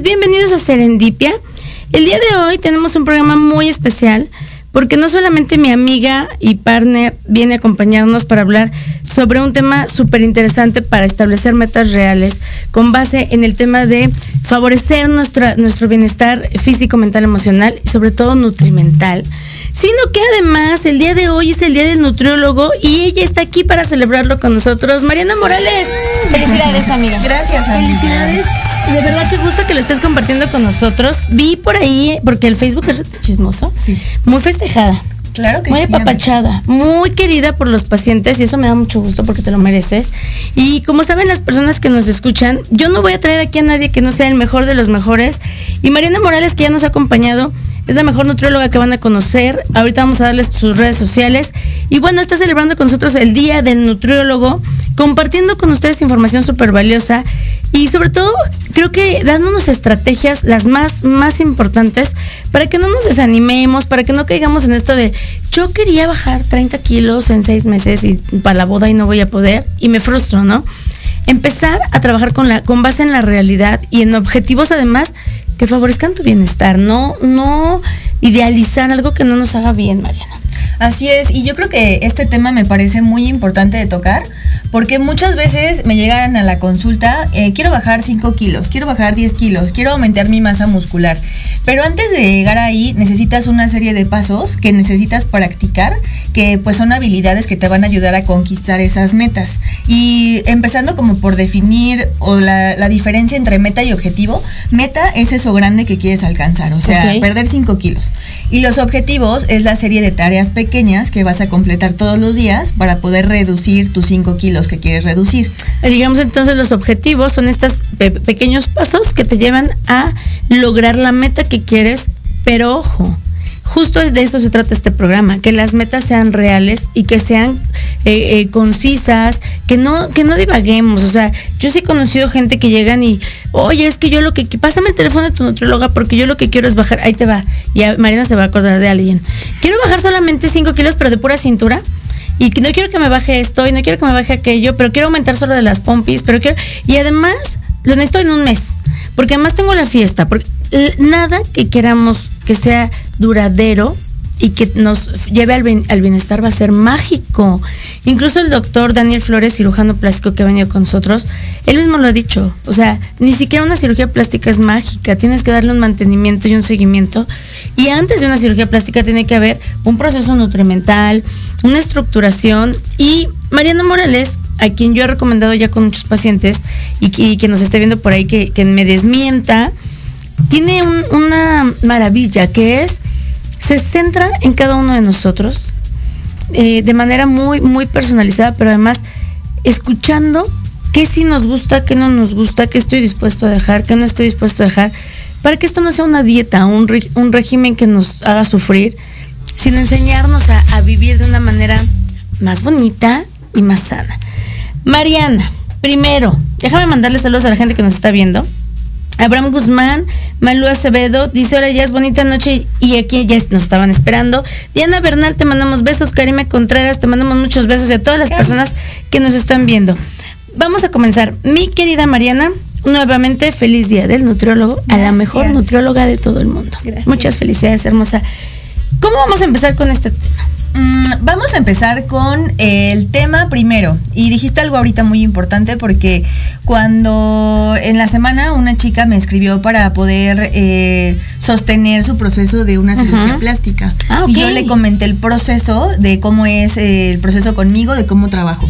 Bienvenidos a Serendipia. El día de hoy tenemos un programa muy especial porque no solamente mi amiga y partner viene a acompañarnos para hablar sobre un tema súper interesante para establecer metas reales con base en el tema de favorecer nuestra, nuestro bienestar físico, mental, emocional y sobre todo nutrimental, sino que además el día de hoy es el día del nutriólogo y ella está aquí para celebrarlo con nosotros. Mariana Morales. Felicidades, amiga. Gracias, amiga. Felicidades. De verdad que gusto que lo estés compartiendo con nosotros. Vi por ahí, porque el Facebook es chismoso, Sí. muy festejada. Claro que muy sí, apapachada, muy querida por los pacientes y eso me da mucho gusto porque te lo mereces. Y como saben las personas que nos escuchan, yo no voy a traer aquí a nadie que no sea el mejor de los mejores. Y Mariana Morales, que ya nos ha acompañado, es la mejor nutrióloga que van a conocer. Ahorita vamos a darles sus redes sociales. Y bueno, está celebrando con nosotros el Día del Nutriólogo, compartiendo con ustedes información súper valiosa y sobre todo creo que dándonos estrategias las más más importantes para que no nos desanimemos, para que no caigamos en esto de yo quería bajar 30 kilos en seis meses y para la boda y no voy a poder y me frustro, ¿no? Empezar a trabajar con la con base en la realidad y en objetivos además que favorezcan tu bienestar, no no idealizar algo que no nos haga bien, Mariana. Así es, y yo creo que este tema me parece muy importante de tocar, porque muchas veces me llegan a la consulta, eh, quiero bajar 5 kilos, quiero bajar 10 kilos, quiero aumentar mi masa muscular, pero antes de llegar ahí necesitas una serie de pasos que necesitas practicar, que pues son habilidades que te van a ayudar a conquistar esas metas. Y empezando como por definir o la, diferencia entre meta y objetivo, meta es eso grande que quieres alcanzar, o sea, perder 5 kilos. Y los objetivos es la serie de tareas pequeñas que vas a completar todos los días para poder reducir tus 5 kilos que quieres reducir. Digamos entonces los objetivos son estos pequeños pasos que te llevan a lograr la meta que quieres, pero ojo, justo de eso se trata este programa, que las metas sean reales y que sean eh, eh, concisas, que no, que no divaguemos. O sea, yo sí he conocido gente que llegan y, oye, es que yo lo que, pásame el teléfono de tu nutrióloga porque yo lo que quiero es bajar, ahí te va. Y Marina se va a acordar de alguien. Quiero bajar solamente 5 kilos, pero de pura cintura. Y no quiero que me baje esto y no quiero que me baje aquello, pero quiero aumentar solo de las pompis, pero quiero... Y además, lo necesito en un mes. Porque además tengo la fiesta. Porque nada que queramos que sea duradero y que nos lleve al, bienestar va a ser mágico. Incluso el doctor Daniel Flores, cirujano plástico que ha venido con nosotros, él mismo lo ha dicho. O sea, ni siquiera una cirugía plástica es mágica. Tienes que darle un mantenimiento y un seguimiento. Y antes de una cirugía plástica tiene que haber un proceso nutrimental, una estructuración. Y Mariana Morales, a quien yo he recomendado ya con muchos pacientes y que, nos esté viendo por ahí que, que me desmienta, tiene una maravilla que es, se centra en cada uno de nosotros eh, de manera muy, muy personalizada, pero además escuchando qué sí nos gusta, qué no nos gusta, qué estoy dispuesto a dejar, qué no estoy dispuesto a dejar, para que esto no sea una dieta, un, un régimen que nos haga sufrir, sino enseñarnos a, a vivir de una manera más bonita y más sana. Mariana, primero, déjame mandarle saludos a la gente que nos está viendo. Abraham Guzmán, Malú Acevedo, dice, hola, ya es bonita noche y aquí ya nos estaban esperando. Diana Bernal, te mandamos besos. Karime Contreras, te mandamos muchos besos y a todas las personas que nos están viendo. Vamos a comenzar. Mi querida Mariana, nuevamente feliz día del nutriólogo, a la mejor nutrióloga de todo el mundo. Muchas felicidades, hermosa. ¿Cómo vamos a empezar con este tema? Mm, vamos a empezar con el tema primero. Y dijiste algo ahorita muy importante porque cuando en la semana una chica me escribió para poder eh, sostener su proceso de una cirugía plástica. Ah, y yo le comenté el proceso de cómo es eh, el proceso conmigo, de cómo trabajo.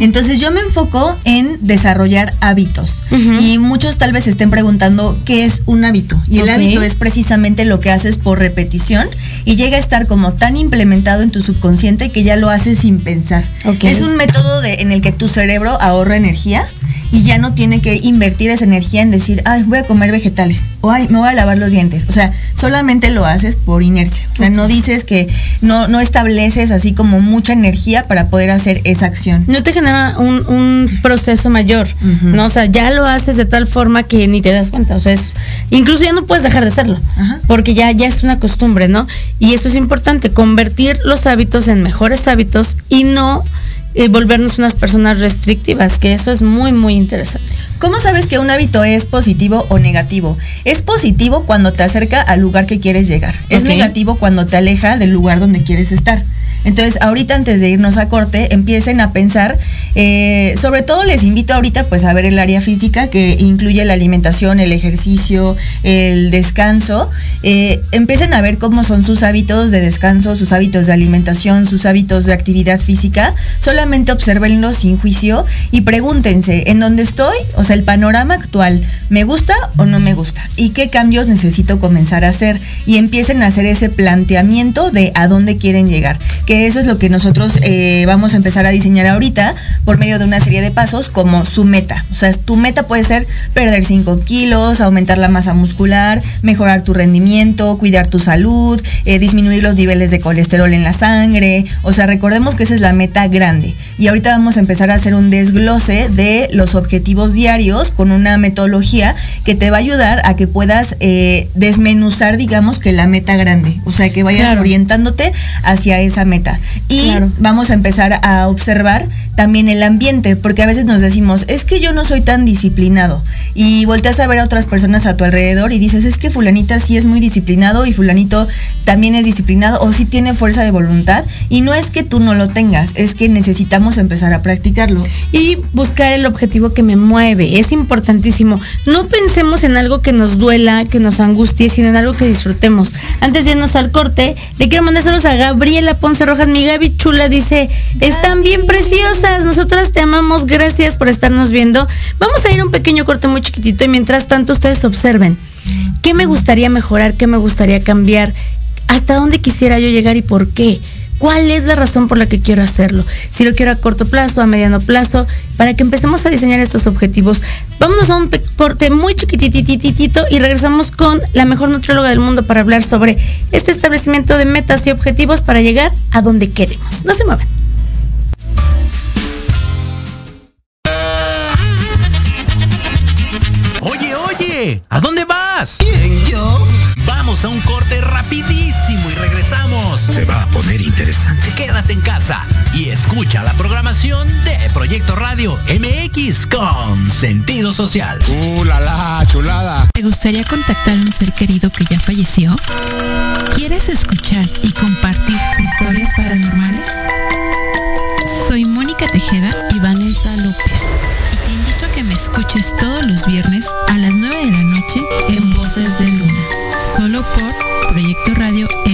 Entonces yo me enfoco en desarrollar hábitos. Y muchos tal vez estén preguntando qué es un hábito. Y el hábito es precisamente lo que haces por repetición y llega a estar como tan implementado en tu subconsciente que ya lo haces sin pensar. Es un método de, en el que tu cerebro ahorra energía y ya no tiene que invertir esa energía en decir, ay, voy a comer vegetales o ay, me voy a lavar los dientes. O sea, solamente lo haces por inercia. O sea, no dices que no, no estableces así como mucha energía para poder hacer esa acción. No te genera un, proceso mayor, ¿no? O sea, ya lo haces de tal forma que ni te das cuenta. O sea, es, incluso ya no puedes dejar de hacerlo, porque ya, ya es una costumbre, ¿no? Y eso es importante, convertir los hábitos en mejores hábitos y no y volvernos unas personas restrictivas, que eso es muy, muy interesante. ¿Cómo sabes que un hábito es positivo o negativo? Es positivo cuando te acerca al lugar que quieres llegar. Es negativo cuando te aleja del lugar donde quieres estar. Entonces, ahorita antes de irnos a corte, empiecen a pensar, eh, sobre todo les invito ahorita pues a ver el área física que incluye la alimentación, el ejercicio, el descanso. Eh, empiecen a ver cómo son sus hábitos de descanso, sus hábitos de alimentación, sus hábitos de actividad física. Solamente observenlos sin juicio y pregúntense, ¿en dónde estoy? O sea, el panorama actual, ¿me gusta o no me gusta? ¿Y qué cambios necesito comenzar a hacer? Y empiecen a hacer ese planteamiento de a dónde quieren llegar eso es lo que nosotros eh, vamos a empezar a diseñar ahorita por medio de una serie de pasos como su meta. O sea, tu meta puede ser perder 5 kilos, aumentar la masa muscular, mejorar tu rendimiento, cuidar tu salud, eh, disminuir los niveles de colesterol en la sangre. O sea, recordemos que esa es la meta grande. Y ahorita vamos a empezar a hacer un desglose de los objetivos diarios con una metodología que te va a ayudar a que puedas eh, desmenuzar, digamos, que la meta grande. O sea, que vayas orientándote hacia esa meta. Y vamos a empezar a observar también el ambiente, porque a veces nos decimos, es que yo no soy tan disciplinado. Y volteas a ver a otras personas a tu alrededor y dices, es que fulanita sí es muy disciplinado y fulanito también es disciplinado o sí tiene fuerza de voluntad. Y no es que tú no lo tengas, es que necesitamos empezar a practicarlo. Y buscar el objetivo que me mueve, es importantísimo. No pensemos en algo que nos duela, que nos angustie, sino en algo que disfrutemos. Antes de irnos al corte, le quiero mandar saludos a Gabriela Ponce Rojas. Mi Gaby Chula dice, están bien preciosas, nosotras te amamos, gracias por estarnos viendo. Vamos a ir un pequeño corte muy chiquitito y mientras tanto ustedes observen. ¿Qué me gustaría mejorar? ¿Qué me gustaría cambiar? ¿Hasta dónde quisiera yo llegar y por qué? ¿Cuál es la razón por la que quiero hacerlo? Si lo quiero a corto plazo, a mediano plazo, para que empecemos a diseñar estos objetivos. Vámonos a un corte muy chiquitititito y regresamos con la mejor nutrióloga del mundo para hablar sobre este establecimiento de metas y objetivos para llegar a donde queremos. No se muevan. Oye, oye, ¿a dónde vas? ¿Quién, yo? Vamos a un corte rapidísimo y regresamos. Se va a poner interesante. Quédate en casa y escucha la programación de Proyecto Radio MX con sentido social. ¡Uh, la, la chulada! ¿Te gustaría contactar a un ser querido que ya falleció? ¿Quieres escuchar y compartir historias paranormales? Soy Mónica Tejeda y Vanessa López. Y te invito a que me escuches todos los viernes a las 9 de la noche en Voces de Luna solo por Proyecto Radio MX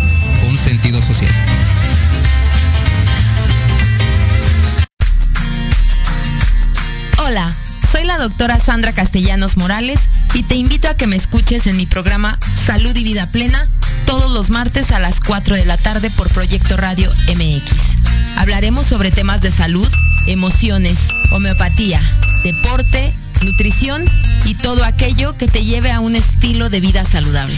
con sentido social. Hola, soy la doctora Sandra Castellanos Morales y te invito a que me escuches en mi programa Salud y Vida Plena todos los martes a las 4 de la tarde por Proyecto Radio MX. Hablaremos sobre temas de salud, emociones, homeopatía, deporte, nutrición y todo aquello que te lleve a un estilo de vida saludable.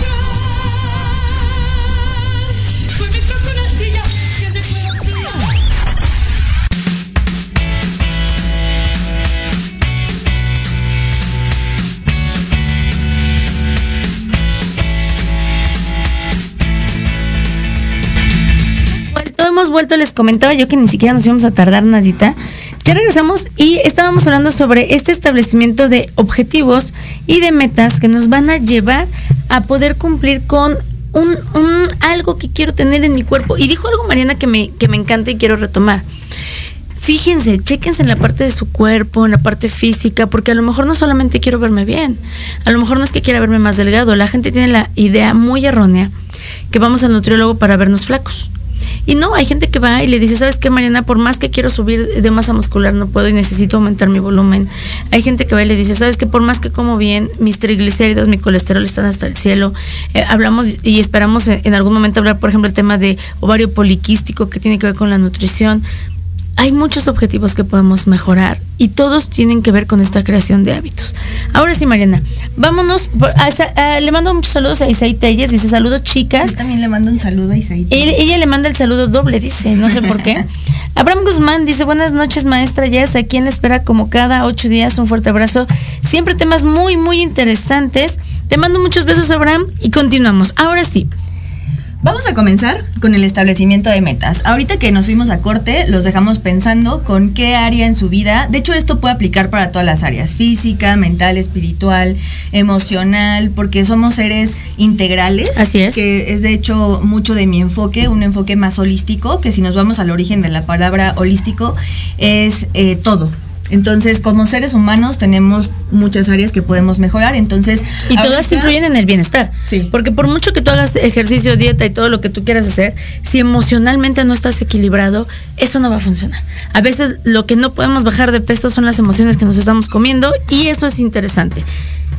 Vuelto, les comentaba yo que ni siquiera nos íbamos a tardar nadita. Ya regresamos y estábamos hablando sobre este establecimiento de objetivos y de metas que nos van a llevar a poder cumplir con un, algo que quiero tener en mi cuerpo. Y dijo algo Mariana que me, que me encanta y quiero retomar. Fíjense, chéquense en la parte de su cuerpo, en la parte física, porque a lo mejor no solamente quiero verme bien, a lo mejor no es que quiera verme más delgado. La gente tiene la idea muy errónea que vamos al nutriólogo para vernos flacos. Y no, hay gente que va y le dice, ¿sabes qué, Mariana? Por más que quiero subir de masa muscular, no puedo y necesito aumentar mi volumen. Hay gente que va y le dice, ¿sabes qué? Por más que como bien, mis triglicéridos, mi colesterol están hasta el cielo. Eh, hablamos y esperamos en, algún momento hablar, por ejemplo, el tema de ovario poliquístico que tiene que ver con la nutrición hay muchos objetivos que podemos mejorar y todos tienen que ver con esta creación de hábitos. Ahora sí, Mariana, vámonos. le mando muchos saludos a Isaí Telles. Dice saludos, chicas. Yo también le mando un saludo a Isaí. Ella, le manda el saludo doble, dice, no sé por qué. Abraham Guzmán dice: Buenas noches, maestra. Ya es aquí en espera como cada ocho días. Un fuerte abrazo. Siempre temas muy, muy interesantes. Te mando muchos besos, Abraham, y continuamos. Ahora sí. Vamos a comenzar con el establecimiento de metas. Ahorita que nos fuimos a corte, los dejamos pensando con qué área en su vida. De hecho, esto puede aplicar para todas las áreas: física, mental, espiritual, emocional, porque somos seres integrales. Así es. Que es de hecho mucho de mi enfoque, un enfoque más holístico, que si nos vamos al origen de la palabra holístico, es eh, todo entonces, como seres humanos tenemos muchas áreas que podemos mejorar, entonces... Y todas influyen en el bienestar. Sí. Porque por mucho que tú hagas ejercicio, dieta y todo lo que tú quieras hacer, si emocionalmente no estás equilibrado, eso no va a funcionar. A veces lo que no podemos bajar de peso son las emociones que nos estamos comiendo y eso es interesante.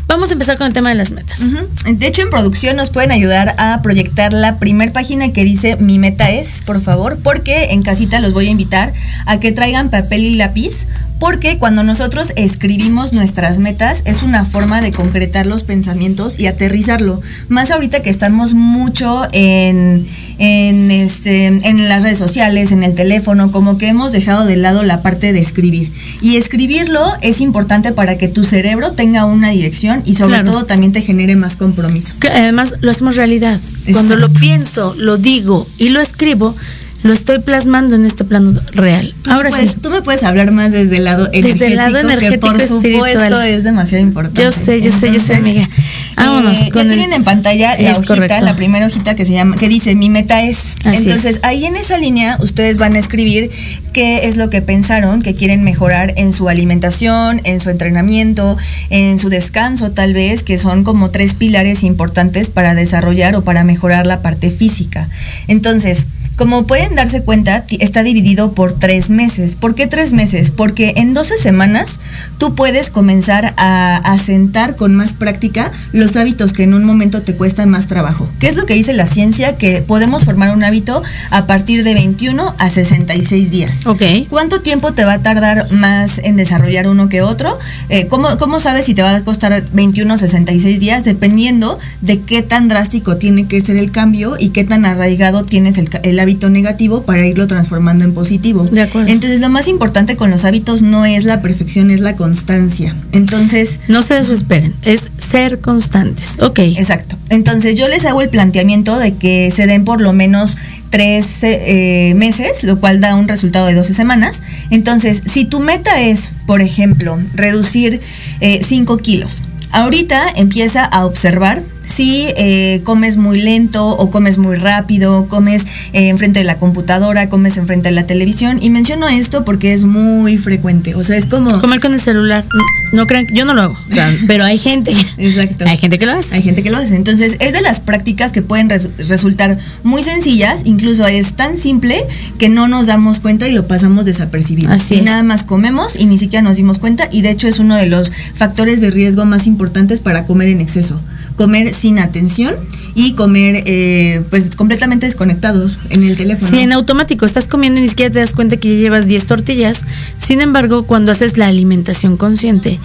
Vamos a empezar con el tema de las metas. De hecho, en producción nos pueden ayudar a proyectar la primer página que dice Mi meta es, por favor, porque en casita los voy a invitar a que traigan papel y lápiz, porque cuando nosotros escribimos nuestras metas es una forma de concretar los pensamientos y aterrizarlo. Más ahorita que estamos mucho en en, este, en las redes sociales, en el teléfono, como que hemos dejado de lado la parte de escribir. Y escribirlo es importante para que tu cerebro tenga una dirección y sobre todo también te genere más compromiso. Que además lo hacemos realidad. Cuando lo pienso, lo digo y lo escribo, lo estoy plasmando en este plano real. Ahora sí. Tú me puedes hablar más desde el lado energético, desde el lado energético que por supuesto es demasiado importante. Yo sé, yo sé, yo sé, amiga. Vámonos. Eh, ya tienen en pantalla la hojita, la primera hojita que se llama, que dice mi meta es. Entonces ahí en esa línea ustedes van a escribir qué es lo que pensaron que quieren mejorar en su alimentación, en su entrenamiento, en su descanso tal vez, que son como tres pilares importantes para desarrollar o para mejorar la parte física. Entonces, como pueden darse cuenta, está dividido por tres meses. ¿Por qué tres meses? Porque en 12 semanas tú puedes comenzar a asentar con más práctica los hábitos que en un momento te cuestan más trabajo. ¿Qué es lo que dice la ciencia? Que podemos formar un hábito a partir de 21 a 66 días. Ok. ¿Cuánto tiempo te va a tardar más en desarrollar uno que otro? Eh, ¿cómo, ¿Cómo sabes si te va a costar 21 o 66 días? Dependiendo de qué tan drástico tiene que ser el cambio y qué tan arraigado tienes el, el hábito negativo para irlo transformando en positivo. De acuerdo. Entonces, lo más importante con los hábitos no es la perfección, es la constancia. Entonces. No se desesperen, es ser constantes. Ok. Exacto. Entonces, yo les hago el planteamiento de que se den por lo menos tres eh, meses, lo cual da un resultado de 12 semanas. Entonces, si tu meta es, por ejemplo, reducir 5 eh, kilos, ahorita empieza a observar si eh, comes muy lento o comes muy rápido, comes eh, enfrente de la computadora, comes enfrente de la televisión. Y menciono esto porque es muy frecuente. O sea, es como... Comer con el celular. No crean, yo no lo hago. pero hay gente. Exacto. Hay gente que lo hace. Hay gente que lo hace. Entonces, es de las prácticas que pueden resultar muy sencillas. Incluso es tan simple que no nos damos cuenta y lo pasamos desapercibido. Así y nada más comemos y ni siquiera nos dimos cuenta. Y de hecho es uno de los factores de riesgo más importantes para comer en exceso comer sin atención y comer eh, pues completamente desconectados en el teléfono. Sí, en automático, estás comiendo y ni siquiera te das cuenta que ya llevas 10 tortillas. Sin embargo, cuando haces la alimentación consciente,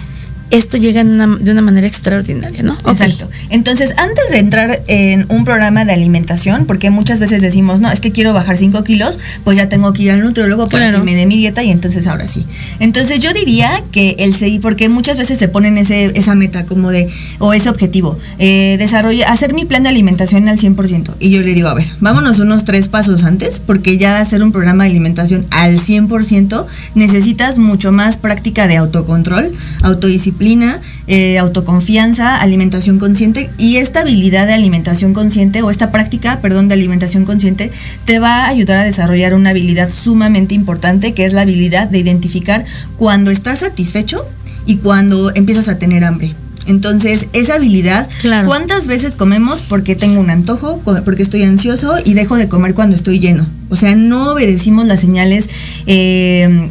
esto llega de una manera extraordinaria, ¿no? Exacto. Entonces, antes de entrar en un programa de alimentación, porque muchas veces decimos, no, es que quiero bajar 5 kilos, pues ya tengo que ir al nutriólogo para que me dé mi dieta y entonces ahora sí. Entonces, yo diría que el seguir, porque muchas veces se ponen ese, esa meta como de, o ese objetivo, eh, desarrollar, hacer mi plan de alimentación al 100%. Y yo le digo, a ver, vámonos unos tres pasos antes, porque ya hacer un programa de alimentación al 100% necesitas mucho más práctica de autocontrol, autodisciplina disciplina, eh, autoconfianza, alimentación consciente y esta habilidad de alimentación consciente o esta práctica, perdón, de alimentación consciente te va a ayudar a desarrollar una habilidad sumamente importante que es la habilidad de identificar cuando estás satisfecho y cuando empiezas a tener hambre. Entonces, esa habilidad, ¿cuántas veces comemos porque tengo un antojo, porque estoy ansioso y dejo de comer cuando estoy lleno? O sea, no obedecimos las señales eh,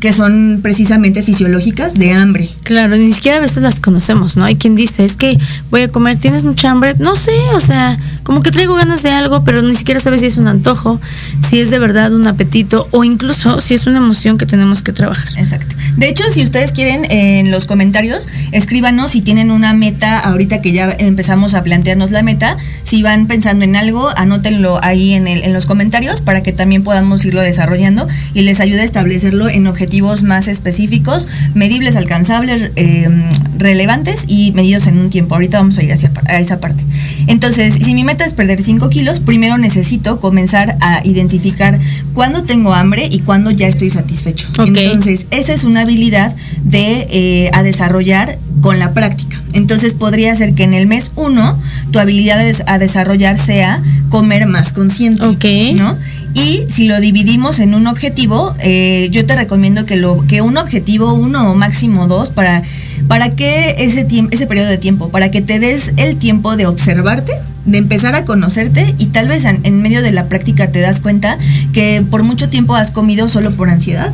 que son precisamente fisiológicas de hambre. Claro, ni siquiera a veces las conocemos, ¿no? Hay quien dice, es que voy a comer, ¿tienes mucha hambre? No sé, o sea, como que traigo ganas de algo, pero ni siquiera sabes si es un antojo, si es de verdad un apetito o incluso si es una emoción que tenemos que trabajar. Exacto. De hecho, si ustedes quieren en los comentarios, escríbanos si tienen una meta ahorita que ya empezamos a plantearnos la meta, si van pensando en algo, anótenlo ahí en, el, en los comentarios para que también podamos irlo desarrollando y les ayude a establecerlo en objetivos más específicos, medibles, alcanzables, eh, relevantes y medidos en un tiempo. Ahorita vamos a ir hacia, a esa parte. Entonces, si mi meta es perder 5 kilos, primero necesito comenzar a identificar cuándo tengo hambre y cuándo ya estoy satisfecho. Entonces, esa es una habilidad de eh, a desarrollar con la práctica. Entonces podría ser que en el mes 1 tu habilidad a desarrollar sea comer más consciente. ¿no? Y si lo dividimos en un objetivo, eh, yo te recomiendo que, lo, que un objetivo, uno o máximo dos, para, para que ese, ese periodo de tiempo, para que te des el tiempo de observarte, de empezar a conocerte y tal vez en, medio de la práctica te das cuenta que por mucho tiempo has comido solo por ansiedad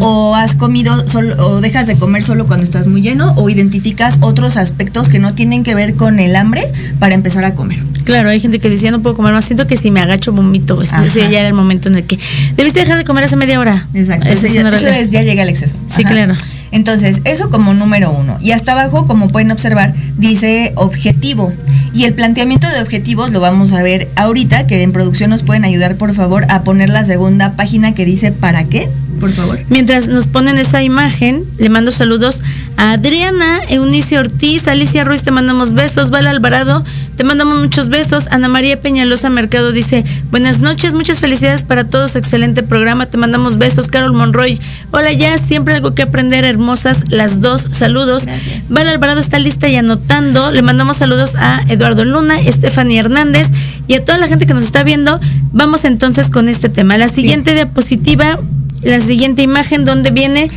o has comido solo o dejas de comer solo cuando estás muy lleno o identificas otros aspectos que no tienen que ver con el hambre para empezar a comer. Claro, hay gente que dice, no puedo comer más, siento que si me agacho vomito. Ese ya era el momento en el que debiste dejar de comer hace media hora. Exacto. Eso, ya llega al exceso. Sí, claro. Entonces, eso como número uno. Y hasta abajo, como pueden observar, dice objetivo. Y el planteamiento de objetivos lo vamos a ver ahorita, que en producción nos pueden ayudar, por favor, a poner la segunda página que dice ¿para qué? Por favor. Mientras nos ponen esa imagen, le mando saludos a Adriana, Eunice Ortiz, Alicia Ruiz, te mandamos besos, Val Alvarado, te mandamos muchos besos, Ana María Peñalosa Mercado dice, buenas noches, muchas felicidades para todos, excelente programa, te mandamos besos, Carol Monroy, hola ya, siempre algo que aprender, hermosas las dos, saludos. Val Alvarado está lista y anotando, le mandamos saludos a Eduardo Luna, Estefania Hernández y a toda la gente que nos está viendo. Vamos entonces con este tema. La siguiente diapositiva, la siguiente imagen donde viene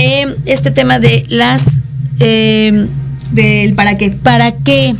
eh, este tema de las... Eh, del para qué. ¿Para qué?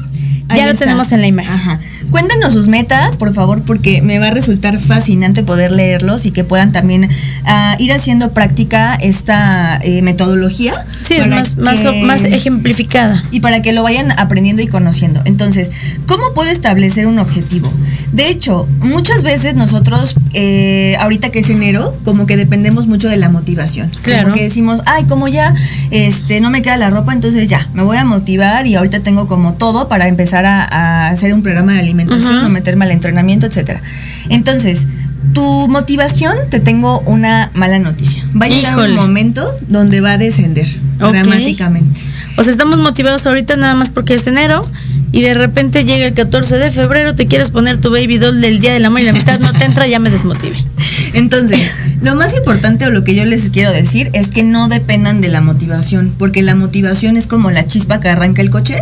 ya lo tenemos en la imagen. Ajá. Cuéntenos sus metas, por favor, porque me va a resultar fascinante poder leerlos y que puedan también ah, ir haciendo práctica esta eh, metodología. Sí, es más, más, ejemplificada. Y para que lo vayan aprendiendo y conociendo. Entonces, ¿cómo puedo establecer un objetivo? De hecho, muchas veces nosotros, eh, ahorita que es enero, como que dependemos mucho de la motivación. Claro. Como que decimos, ay, como ya este, no me queda la ropa, entonces ya, me voy a motivar y ahorita tengo como todo para empezar a, a hacer un programa de alimentación o meterme al entrenamiento, etcétera. Entonces, tu motivación, te tengo una mala noticia. Va a llegar un momento donde va a descender dramáticamente. O sea, estamos motivados ahorita nada más porque es enero y de repente llega el 14 de febrero, te quieres poner tu baby doll del Día del Amor y la Amistad, no te entra, ya me desmotive. Entonces, lo más importante o lo que yo les quiero decir es que no dependan de la motivación, porque la motivación es como la chispa que arranca el coche,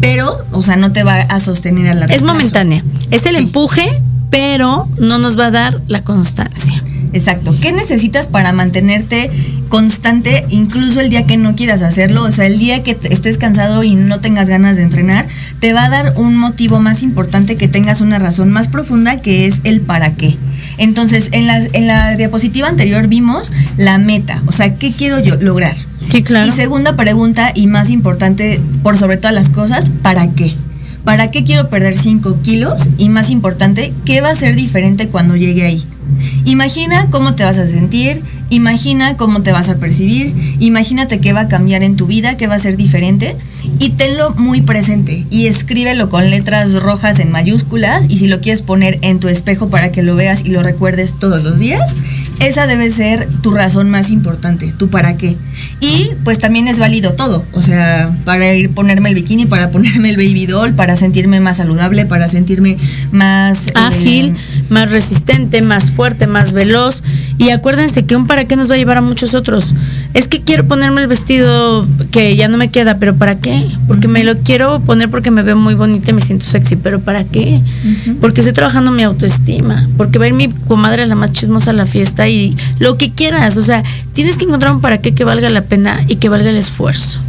pero, o sea, no te va a sostener a la Es momentánea, es el empuje, pero no nos va a dar la constancia. Exacto. ¿Qué necesitas para mantenerte constante incluso el día que no quieras hacerlo? O sea, el día que estés cansado y no tengas ganas de entrenar, te va a dar un motivo más importante que tengas una razón más profunda que es el para qué. Entonces, en, las, en la diapositiva anterior vimos la meta, o sea, ¿qué quiero yo lograr? Y segunda pregunta, y más importante por sobre todas las cosas, ¿para qué? ¿Para qué quiero perder 5 kilos? Y más importante, ¿qué va a ser diferente cuando llegue ahí? Imagina cómo te vas a sentir, imagina cómo te vas a percibir, imagínate qué va a cambiar en tu vida, qué va a ser diferente y tenlo muy presente y escríbelo con letras rojas en mayúsculas y si lo quieres poner en tu espejo para que lo veas y lo recuerdes todos los días, esa debe ser tu razón más importante, tu para qué. Y pues también es válido todo, o sea, para ir ponerme el bikini, para ponerme el baby doll, para sentirme más saludable, para sentirme más eh, ágil, más resistente, más fuerte, más veloz. Y acuérdense que un para qué nos va a llevar a muchos otros. Es que quiero ponerme el vestido que ya no me queda, pero ¿para qué? Porque me lo quiero poner porque me veo muy bonita y me siento sexy, pero ¿para qué? Porque estoy trabajando mi autoestima, porque va a ir mi comadre la más chismosa a la fiesta y lo que quieras, o sea, tienes que encontrar un para qué que valga la pena y que valga el esfuerzo.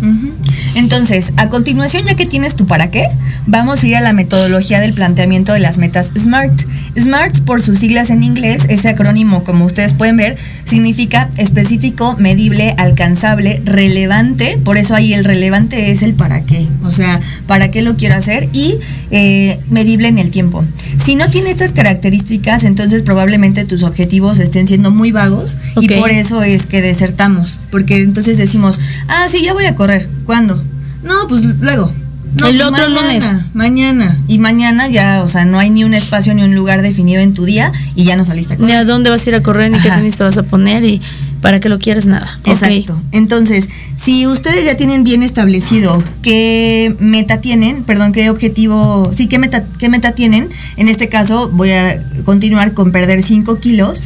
Entonces, a continuación, ya que tienes tu para qué, vamos a ir a la metodología del planteamiento de las metas SMART. SMART, por sus siglas en inglés, ese acrónimo, como ustedes pueden ver, significa específico, medible, medible, alcanzable, relevante, por eso ahí el relevante es el para qué, o sea, para qué lo quiero hacer y eh, medible en el tiempo. Si no tiene estas características, entonces probablemente tus objetivos estén siendo muy vagos y por eso es que desertamos, porque entonces decimos, ah, sí, ya voy a correr, ¿cuándo? No, pues luego, no, el otro lunes. Mañana. Y mañana ya, o sea, no hay ni un espacio ni un lugar definido en tu día y ya no saliste a correr. Ni a dónde vas a ir a correr, ni qué tenis te vas a poner y para qué lo quieres nada. Exacto. Entonces, si ustedes ya tienen bien establecido qué meta tienen, perdón, qué objetivo, sí, qué meta, qué meta tienen, en este caso voy a continuar con perder 5 kilos.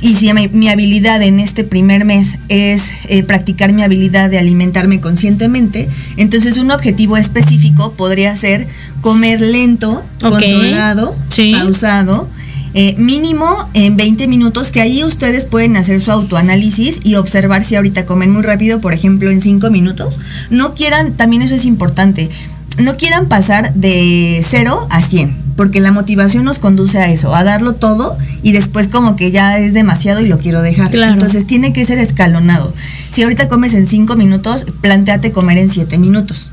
Y si mi, habilidad en este primer mes es eh, practicar mi habilidad de alimentarme conscientemente, entonces un objetivo específico podría ser comer lento, controlado, pausado, eh, mínimo en 20 minutos, que ahí ustedes pueden hacer su autoanálisis y observar si ahorita comen muy rápido, por ejemplo, en 5 minutos. No quieran, también eso es importante, no quieran pasar de 0 a 100 porque la motivación nos conduce a eso, a darlo todo y después como que ya es demasiado y lo quiero dejar. Entonces tiene que ser escalonado. Si ahorita comes en cinco minutos, planteate comer en siete minutos.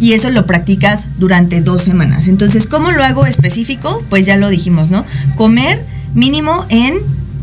Y eso lo practicas durante dos semanas. Entonces, ¿cómo lo hago específico? Pues ya lo dijimos, ¿no? Comer mínimo en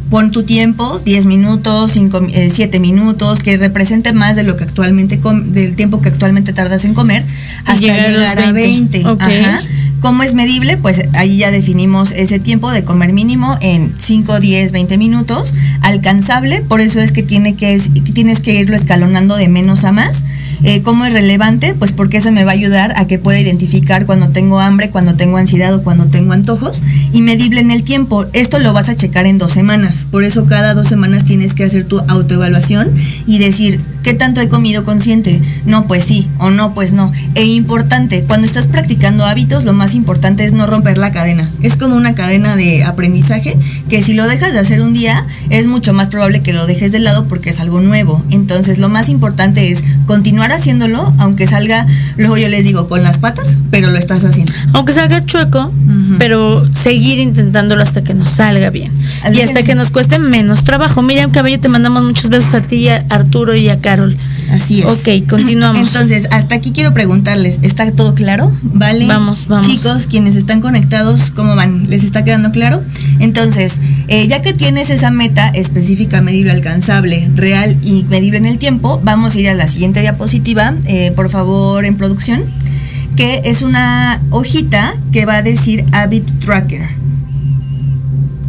pon tu tiempo, 10 minutos, 7 eh, minutos, que represente más de lo que actualmente del tiempo que actualmente tardas en comer, hasta llegar, a 20. Ajá. ¿Cómo es medible? Pues ahí ya definimos ese tiempo de comer mínimo en 5, 10, 20 minutos. Alcanzable, por eso es que, tiene que tienes que irlo escalonando de menos a más. Eh, ¿Cómo es relevante? Pues porque eso me va a ayudar a que pueda identificar cuando tengo hambre, cuando tengo ansiedad o cuando tengo antojos. Y medible en el tiempo. Esto lo vas a checar en dos semanas. Por eso cada dos semanas tienes que hacer tu autoevaluación y decir, ¿qué tanto he comido consciente? No, pues sí, o no, pues no. E importante, cuando estás practicando hábitos, lo más importante es no romper la cadena. Es como una cadena de aprendizaje que si lo dejas de hacer un día, es mucho más probable que lo dejes de lado porque es algo nuevo. Entonces lo más importante es continuar haciéndolo, aunque salga, luego yo les digo, con las patas, pero lo estás haciendo. Aunque salga chueco, pero seguir intentándolo hasta que nos salga bien. Y hasta que nos cueste menos trabajo. Miriam Cabello, te mandamos muchos besos a ti, a Arturo y a Carol. Así es. Ok, continuamos. Entonces, hasta aquí quiero preguntarles, ¿está todo claro? ¿Vale? Vamos, vamos. Chicos, quienes están conectados, ¿cómo van? ¿Les está quedando claro? Entonces, eh, ya que tienes esa meta específica, medible, alcanzable, real y medible en el tiempo, vamos a ir a la siguiente diapositiva, eh, por favor, en producción, que es una hojita que va a decir Habit Tracker.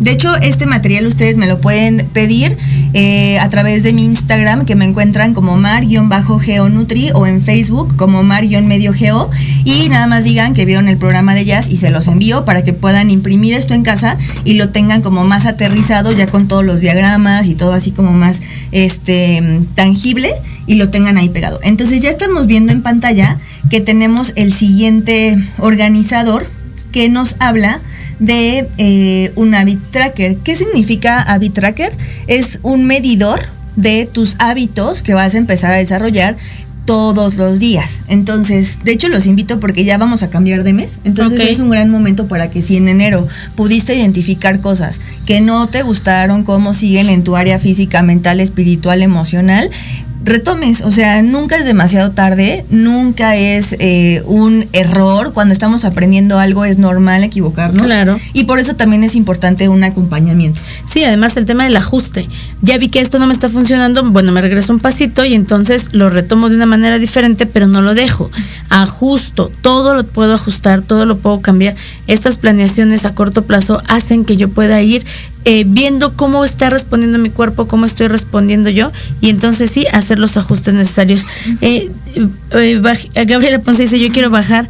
De hecho, este material ustedes me lo pueden pedir eh, a través de mi Instagram, que me encuentran como mar-geonutri o en Facebook como mar-medio-geo. Y nada más digan que vieron el programa de jazz y se los envío para que puedan imprimir esto en casa y lo tengan como más aterrizado, ya con todos los diagramas y todo así como más este, tangible y lo tengan ahí pegado. Entonces ya estamos viendo en pantalla que tenemos el siguiente organizador que nos habla de eh, un habit tracker. ¿Qué significa habit tracker? Es un medidor de tus hábitos que vas a empezar a desarrollar todos los días. Entonces, de hecho los invito porque ya vamos a cambiar de mes. Entonces es un gran momento para que si en enero pudiste identificar cosas que no te gustaron, cómo siguen en tu área física, mental, espiritual, emocional, retomes, o sea, nunca es demasiado tarde, nunca es eh, un error, cuando estamos aprendiendo algo es normal equivocarnos. Claro. Y por eso también es importante un acompañamiento. Sí, además el tema del ajuste. Ya vi que esto no me está funcionando, bueno, me regreso un pasito y entonces lo retomo de una manera diferente, pero no lo dejo. Ajusto, todo lo puedo ajustar, todo lo puedo cambiar. Estas planeaciones a corto plazo hacen que yo pueda ir eh, viendo cómo está respondiendo mi cuerpo, cómo estoy respondiendo yo, y entonces sí, hacer los ajustes necesarios. Eh, eh, Gabriela Ponce dice, yo quiero bajar.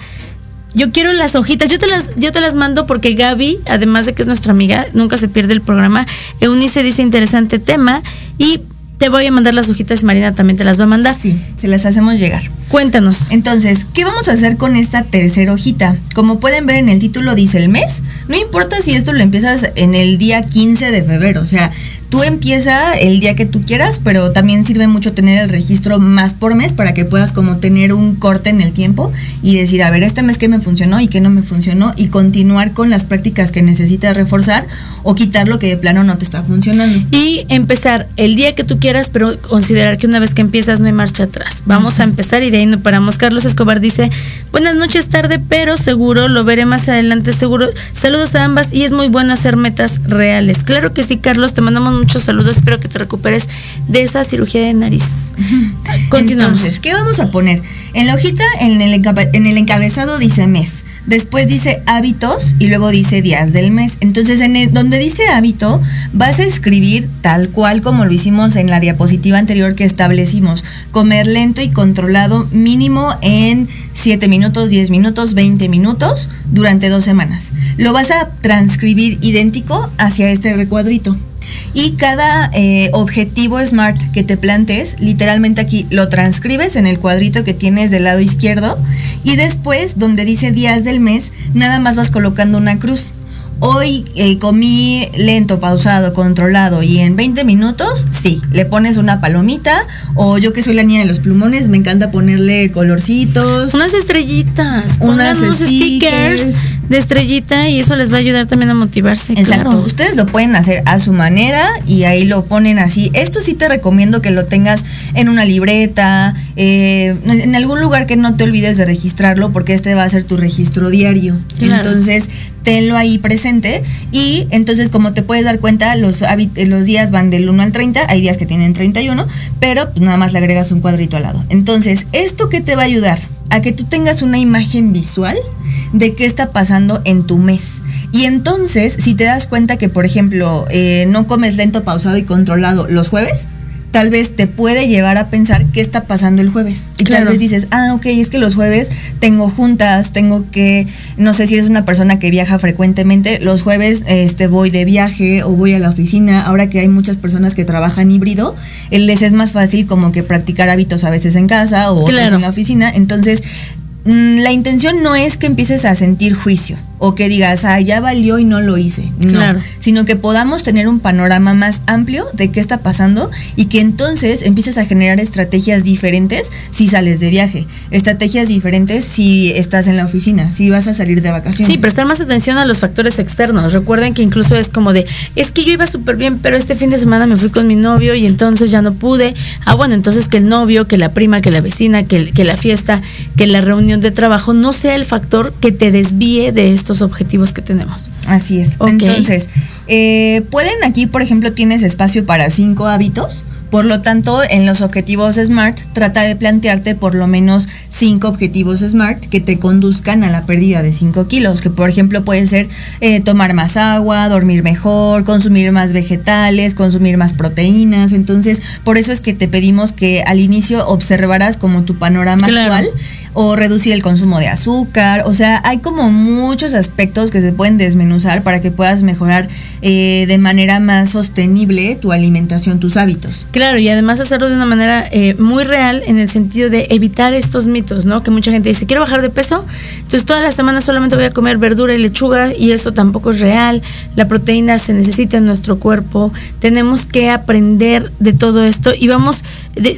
Yo quiero las hojitas, yo te las, yo te las mando porque Gaby, además de que es nuestra amiga, nunca se pierde el programa. Eunice dice interesante tema y te voy a mandar las hojitas y Marina también te las va a mandar. Sí, se las hacemos llegar. Cuéntanos. Entonces, ¿qué vamos a hacer con esta tercera hojita? Como pueden ver en el título dice el mes. No importa si esto lo empiezas en el día 15 de febrero, o sea, Tú empieza el día que tú quieras, pero también sirve mucho tener el registro más por mes para que puedas como tener un corte en el tiempo y decir, a ver, este mes qué me funcionó y qué no me funcionó y continuar con las prácticas que necesitas reforzar o quitar lo que de plano no te está funcionando. Y empezar el día que tú quieras, pero considerar que una vez que empiezas no hay marcha atrás. Vamos a empezar y de ahí no paramos. Carlos Escobar dice, buenas noches tarde, pero seguro, lo veré más adelante, seguro. Saludos a ambas y es muy bueno hacer metas reales. Claro que sí, Carlos, te mandamos muchos saludos, espero que te recuperes de esa cirugía de nariz. Continuamos. Entonces, ¿qué vamos a poner? En la hojita, en el, en el encabezado dice mes. Después dice hábitos y luego dice días del mes. Entonces, en donde dice hábito, vas a escribir tal cual como lo hicimos en la diapositiva anterior que establecimos. Comer lento y controlado mínimo en 7 minutos, 10 minutos, 20 minutos durante dos semanas. Lo vas a transcribir idéntico hacia este recuadrito. Y cada eh, objetivo SMART que te plantes, literalmente aquí lo transcribes en el cuadrito que tienes del lado izquierdo. Y después donde dice días del mes, nada más vas colocando una cruz. Hoy eh, comí lento, pausado, controlado y en 20 minutos, sí, le pones una palomita o yo que soy la niña de los plumones, me encanta ponerle colorcitos. Unas estrellitas, unas stickers de estrellita y eso les va a ayudar también a motivarse. Exacto, ustedes lo pueden hacer a su manera y ahí lo ponen así. Esto sí te recomiendo que lo tengas en una libreta, eh, en algún lugar que no te olvides de registrarlo porque este va a ser tu registro diario. Entonces, tenlo ahí presente y entonces como te puedes dar cuenta los, los días van del 1 al 30, hay días que tienen 31, pero pues nada más le agregas un cuadrito al lado. Entonces, ¿esto qué te va a ayudar? A que tú tengas una imagen visual de qué está pasando en tu mes. Y entonces, si te das cuenta que, por ejemplo, eh, no comes lento, pausado y controlado los jueves, tal vez te puede llevar a pensar qué está pasando el jueves. Y tal vez dices, ah, ok, es que los jueves tengo juntas, tengo que, no sé si eres una persona que viaja frecuentemente, los jueves este, voy de viaje o voy a la oficina. Ahora que hay muchas personas que trabajan híbrido, les es más fácil como que practicar hábitos a veces en casa o en la oficina. Entonces, mm, la intención no es que empieces a sentir juicio o que digas, ah, ya valió y no lo hice. No, sino que podamos tener un panorama más amplio de qué está pasando y que entonces empieces a generar estrategias diferentes si sales de viaje, estrategias diferentes si estás en la oficina, si vas a salir de vacaciones. Sí, prestar más atención a los factores externos. Recuerden que incluso es como de, es que yo iba súper bien, pero este fin de semana me fui con mi novio y entonces ya no pude. Ah, bueno, entonces que el novio, que la prima, que la vecina, que, que la fiesta, que la reunión de trabajo no sea el factor que te desvíe de esto objetivos que tenemos. Así es. Entonces, eh, pueden aquí, por ejemplo, tienes espacio para cinco hábitos por lo tanto, en los objetivos SMART, trata de plantearte por lo menos cinco objetivos SMART que te conduzcan a la pérdida de 5 kilos, que por ejemplo puede ser eh, tomar más agua, dormir mejor, consumir más vegetales, consumir más proteínas. Entonces, por eso es que te pedimos que al inicio observaras como tu panorama actual o reducir el consumo de azúcar. O sea, hay como muchos aspectos que se pueden desmenuzar para que puedas mejorar eh, de manera más sostenible tu alimentación, tus hábitos. Claro, y además hacerlo de una manera eh, muy real en el sentido de evitar estos mitos, ¿no? Que mucha gente dice, quiero bajar de peso, entonces todas las semanas solamente voy a comer verdura y lechuga y eso tampoco es real. La proteína se necesita en nuestro cuerpo. Tenemos que aprender de todo esto y vamos,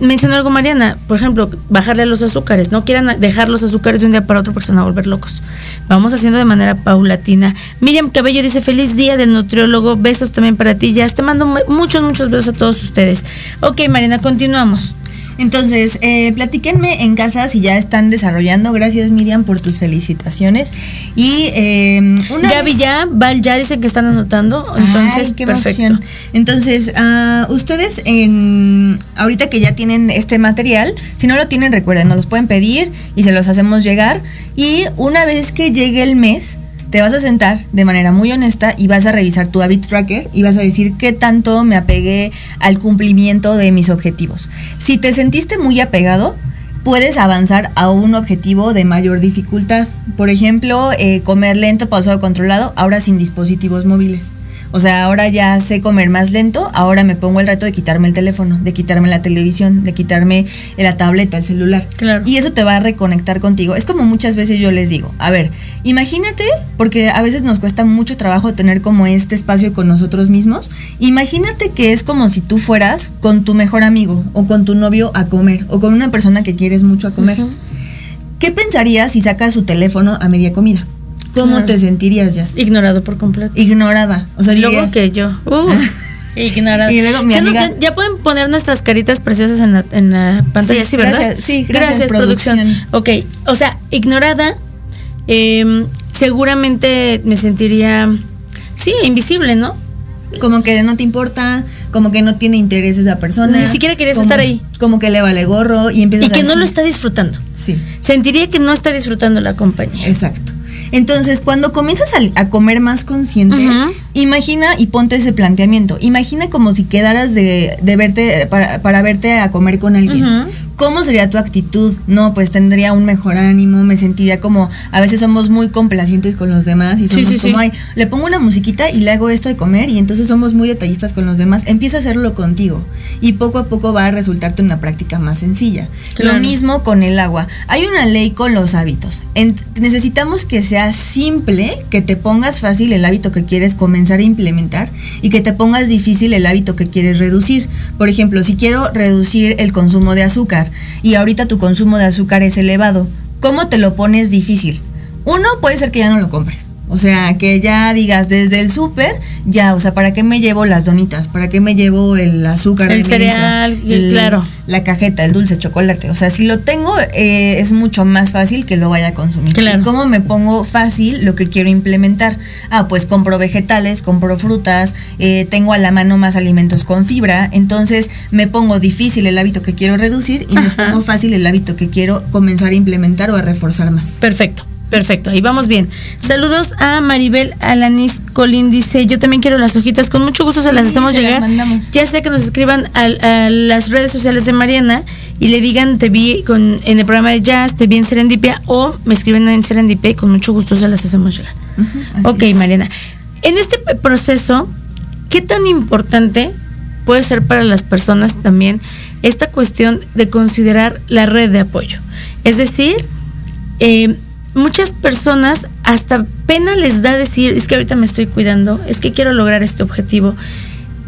mencionó algo Mariana, por ejemplo, bajarle los azúcares. No quieran dejar los azúcares de un día para otro porque se van a volver locos. Vamos haciendo de manera paulatina. Miriam Cabello dice, feliz día del nutriólogo. Besos también para ti. Ya te mando muchos, muchos besos a todos ustedes. Ok, Marina, continuamos. Entonces, eh, platíquenme en casa si ya están desarrollando. Gracias, Miriam, por tus felicitaciones. Y eh, una Gaby ya, Val ya dicen que están anotando. Entonces, qué perfecto. Entonces, uh, ustedes, en, ahorita que ya tienen este material, si no lo tienen, recuerden, nos los pueden pedir y se los hacemos llegar. Y una vez que llegue el mes, te vas a sentar de manera muy honesta y vas a revisar tu habit tracker y vas a decir qué tanto me apegué al cumplimiento de mis objetivos. Si te sentiste muy apegado, puedes avanzar a un objetivo de mayor dificultad. Por ejemplo, eh, comer lento, pausado, controlado, ahora sin dispositivos móviles O sea, ahora ya sé comer más lento, ahora me pongo el reto de quitarme el teléfono, de quitarme la televisión, de quitarme la tableta, el celular. Claro. Y eso te va a reconectar contigo. Es como muchas veces yo les digo, a ver, imagínate, porque a veces nos cuesta mucho trabajo tener como este espacio con nosotros mismos, imagínate que es como si tú fueras con tu mejor amigo o con tu novio a comer o con una persona que quieres mucho a comer. ¿Qué pensarías si sacas su teléfono a media comida? ¿Cómo Claro. te sentirías, Jazz? Ignorado por completo. Ignorada. O sea, luego que yo. Uh, ignorado. Y luego mi ya, amiga- pueden poner nuestras caritas preciosas en la, en la pantalla, Sí, sí, ¿verdad? gracias, sí, gracias, producción. producción. Ok, o sea, ignorada, em, seguramente me sentiría, sí, invisible, ¿no? Como que no te importa, como que no tiene interés esa persona. Ni siquiera querías como- estar ahí. Como que le vale gorro y empiezas Y que a no lo está disfrutando. Sí. Sentiría que no está disfrutando la compañía. Exacto. Entonces, cuando comienzas a, comer más consciente. Imagina y ponte ese planteamiento. Imagina como si quedaras de, de verte, para, para verte a comer con alguien. ¿Cómo sería tu actitud? No, pues tendría un mejor ánimo, me sentiría como, a veces somos muy complacientes con los demás y somos sí, sí. como, ay, le pongo una musiquita y le hago esto de comer y entonces somos muy detallistas con los demás. Empieza a hacerlo contigo y poco a poco va a resultarte una práctica más sencilla. Claro. Lo mismo con el agua. Hay una ley con los hábitos. En- necesitamos que sea simple, que te pongas fácil el hábito que quieres comenzar a implementar y que te pongas difícil el hábito que quieres reducir. Por ejemplo, si quiero reducir el consumo de azúcar y ahorita tu consumo de azúcar es elevado, ¿cómo te lo pones difícil? Uno puede ser que ya no lo compres. O sea, que ya digas desde el súper, ya, o sea, ¿para qué me llevo las donitas? ¿Para qué me llevo el azúcar? El de mesa? cereal, claro. La cajeta, el dulce, chocolate. O sea, si lo tengo, eh, es mucho más fácil que lo vaya a consumir. Claro. ¿Y ¿Cómo me pongo fácil lo que quiero implementar? Ah, pues compro vegetales, compro frutas, eh, tengo a la mano más alimentos con fibra, entonces me pongo difícil el hábito que quiero reducir y me pongo fácil el hábito que quiero comenzar a implementar o a reforzar más. Perfecto, perfecto, ahí vamos bien. Saludos a Maribel Alanis Colín, dice, yo también quiero las hojitas, con mucho gusto se las Sí, hacemos se llegar. ya sea que nos escriban al- a, las redes sociales de Mariana y le digan, te vi con, en el programa de jazz, te vi en Serendipia, o me escriben en Serendipia y con mucho gusto se las hacemos llegar. Ok, es. Mariana. En este proceso, ¿qué tan importante puede ser para las personas también esta cuestión de considerar la red de apoyo? Es decir, eh, muchas personas hasta pena les da decir, es que ahorita me estoy cuidando, es que quiero lograr este objetivo.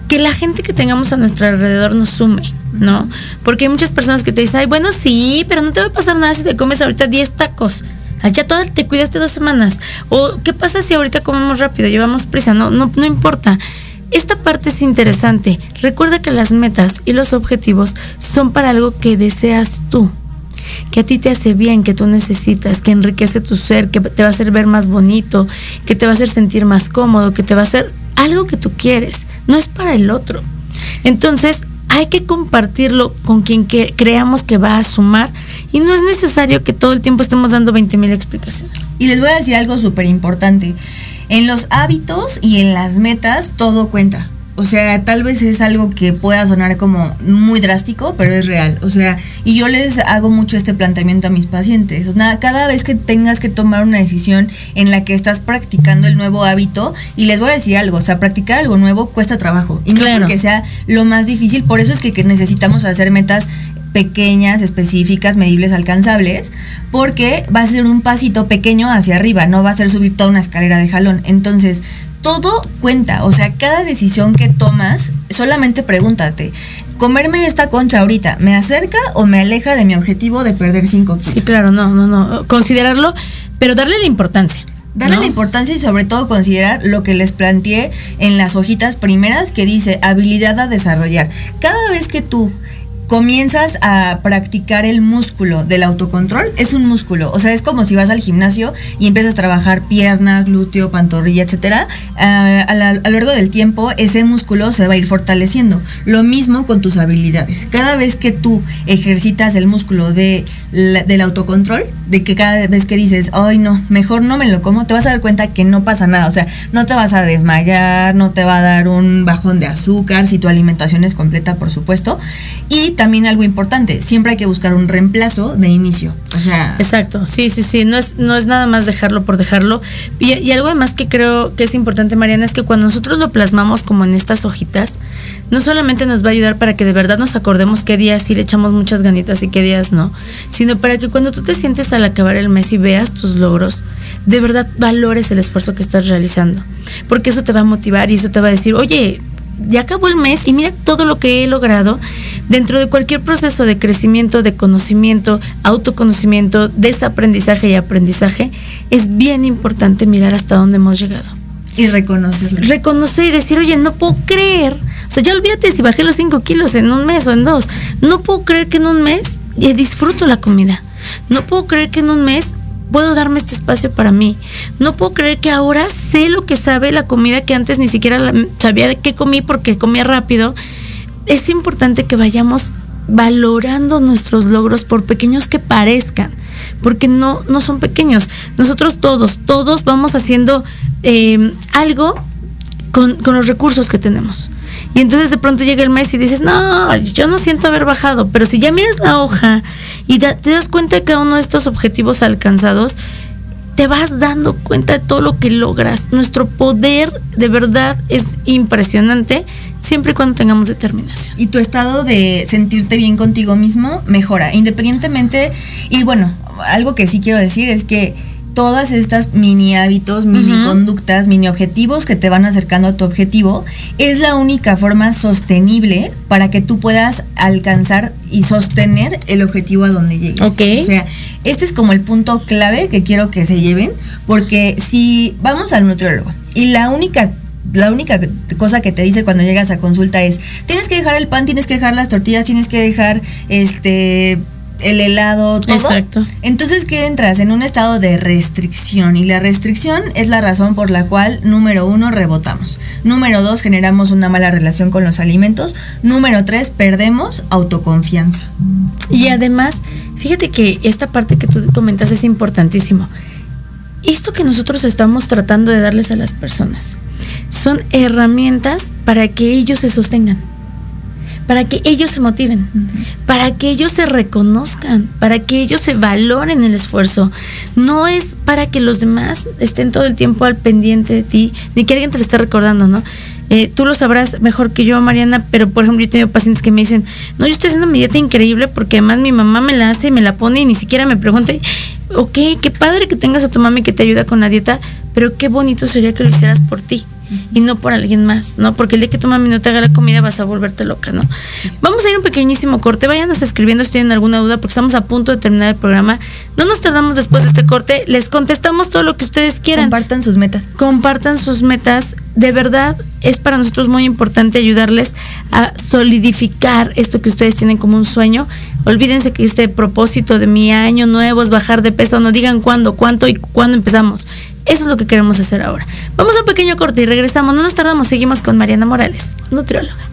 Que la gente que tengamos a nuestro alrededor nos sume, ¿no? Porque hay muchas personas que te dicen, ay, bueno, sí, pero no te va a pasar nada si te comes ahorita 10 tacos. Allá todo te cuidaste dos semanas. O, ¿qué pasa si ahorita comemos rápido? Llevamos prisa. No, no, no importa. Esta parte es interesante. Recuerda que las metas y los objetivos son para algo que deseas tú que a ti te hace bien, que tú necesitas, que enriquece tu ser, que te va a hacer ver más bonito, que te va a hacer sentir más cómodo, que te va a hacer algo que tú quieres, no es para el otro. Entonces, hay que compartirlo con quien creamos que va a sumar y no es necesario que todo el tiempo estemos dando 20 mil explicaciones. Y les voy a decir algo súper importante. En los hábitos y en las metas todo cuenta. O sea, tal vez es algo que pueda sonar como muy drástico, pero es real. O sea, y yo les hago mucho este planteamiento a mis pacientes. O sea, cada vez que tengas que tomar una decisión en la que estás practicando el nuevo hábito, y les voy a decir algo, o sea, practicar algo nuevo cuesta trabajo. Y no Claro. porque sea lo más difícil, por eso es que, que necesitamos hacer metas pequeñas, específicas, medibles, alcanzables, porque va a ser un pasito pequeño hacia arriba, no va a ser subir toda una escalera de jalón. Entonces, todo cuenta, o sea, cada decisión que tomas, solamente pregúntate, ¿comerme esta concha ahorita me acerca o me aleja de mi objetivo de perder 5 kilos? Sí, claro, no, no, no. Considerarlo, pero darle la importancia. Darle ¿no? la importancia y sobre todo considerar lo que les planteé en las hojitas primeras que dice habilidad a desarrollar. Cada vez que tú comienzas a practicar el músculo del autocontrol, es un músculo. O sea, es como si vas al gimnasio y empiezas a trabajar pierna, glúteo, pantorrilla, etcétera. Ah, a, lo largo del tiempo, ese músculo se va a ir fortaleciendo. Lo mismo con tus habilidades. Cada vez que tú ejercitas el músculo de, del autocontrol, de que cada vez que dices, ay no, mejor no me lo como, te vas a dar cuenta que no pasa nada. O sea, no te vas a desmayar, no te va a dar un bajón de azúcar si tu alimentación es completa, por supuesto. Y también algo importante, siempre hay que buscar un reemplazo de inicio. O sea. Exacto, sí, sí, sí. No es, no es nada más dejarlo por dejarlo. Y, y algo además que creo que es importante, Mariana, es que cuando nosotros lo plasmamos como en estas hojitas, no solamente nos va a ayudar para que de verdad nos acordemos qué días sí le echamos muchas ganitas y qué días no, sino para que cuando tú te sientes al acabar el mes y veas tus logros, de verdad valores el esfuerzo que estás realizando. Porque eso te va a motivar y eso te va a decir, oye, ya acabó el mes y mira todo lo que he logrado dentro de cualquier proceso de crecimiento, de conocimiento, autoconocimiento, desaprendizaje y aprendizaje, es bien importante mirar hasta dónde hemos llegado. Y reconocerlo. Reconocer y decir, oye, no puedo creer. O sea, ya olvídate si bajé los 5 kilos en un mes o en dos. No puedo creer que en un mes disfruto la comida. No puedo creer que en un mes puedo darme este espacio para mí. No puedo creer que ahora sé lo que sabe la comida que antes ni siquiera sabía de qué comí porque comía rápido. Es importante que vayamos valorando nuestros logros por pequeños que parezcan, porque no, no son pequeños. Nosotros todos, todos vamos haciendo eh, algo con, con los recursos que tenemos. Y entonces de pronto llega el mes y dices, no, yo no siento haber bajado, pero si ya miras la hoja y te das cuenta de cada uno de estos objetivos alcanzados, te vas dando cuenta de todo lo que logras. Nuestro poder de verdad es impresionante siempre y cuando tengamos determinación. Y tu estado de sentirte bien contigo mismo mejora, independientemente. Y bueno, algo que sí quiero decir es que todas estas mini hábitos, mini conductas, mini objetivos que te van acercando a tu objetivo, es la única forma sostenible para que tú puedas alcanzar y sostener el objetivo a donde llegues. O sea, este es como el punto clave que quiero que se lleven, porque si vamos al nutriólogo y la única la única cosa que te dice cuando llegas a consulta es tienes que dejar el pan, tienes que dejar las tortillas, tienes que dejar este el helado, todo. Exacto. Entonces, ¿qué entras? En un estado de restricción. Y la restricción es la razón por la cual, número uno, rebotamos. Número dos, generamos una mala relación con los alimentos. Número tres, perdemos autoconfianza. Y además, fíjate que esta parte que tú comentas es importantísimo. Esto que nosotros estamos tratando de darles a las personas son herramientas para que ellos se sostengan para que ellos se motiven, para que ellos se reconozcan, para que ellos se valoren el esfuerzo. No es para que los demás estén todo el tiempo al pendiente de ti, ni que alguien te lo esté recordando, ¿no? Eh, tú lo sabrás mejor que yo, Mariana, pero por ejemplo, yo he tenido pacientes que me dicen, no, yo estoy haciendo mi dieta increíble porque además mi mamá me la hace y me la pone y ni siquiera me pregunta, ok, qué padre que tengas a tu mami que te ayuda con la dieta, pero qué bonito sería que lo hicieras por ti y no por alguien más, ¿no? Porque el día que tu mami no te haga la comida vas a volverte loca, ¿no? Vamos a ir un pequeñísimo corte, váyanos escribiendo si tienen alguna duda porque estamos a punto de terminar el programa. No nos tardamos después de este corte, les contestamos todo lo que ustedes quieran. Compartan sus metas. Compartan sus metas. De verdad es para nosotros muy importante ayudarles a solidificar esto que ustedes tienen como un sueño. Olvídense que este propósito de mi año nuevo es bajar de peso, no digan cuándo, cuánto y cuándo empezamos. Eso es lo que queremos hacer ahora. Vamos a un pequeño corte y regresamos. No nos tardamos, seguimos con Mariana Morales, nutrióloga.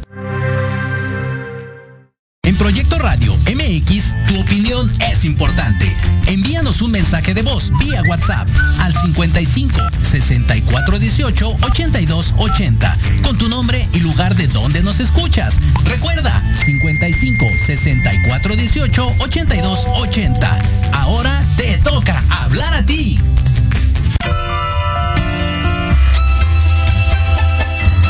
En Proyecto Radio MX, tu opinión es importante. Envíanos un mensaje de voz vía WhatsApp al 55 64 18 82 80 con tu nombre y lugar de donde nos escuchas. Recuerda 55 64 18 82 80. Ahora te toca hablar a ti.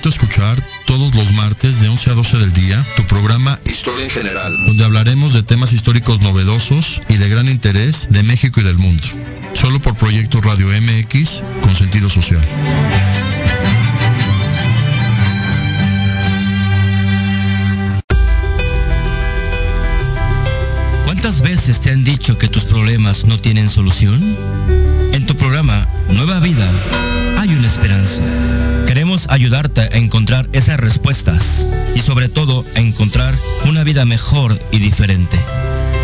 Invito a escuchar todos los martes de 11 a 12 del día tu programa Historia en General, donde hablaremos de temas históricos novedosos y de gran interés de México y del mundo. Solo por Proyecto Radio MX con sentido social. ¿Cuántas veces te han dicho que tus problemas no tienen solución? En tu programa Nueva Vida hay una esperanza. Queremos ayudarte a encontrar esas respuestas y sobre todo a encontrar una vida mejor y diferente.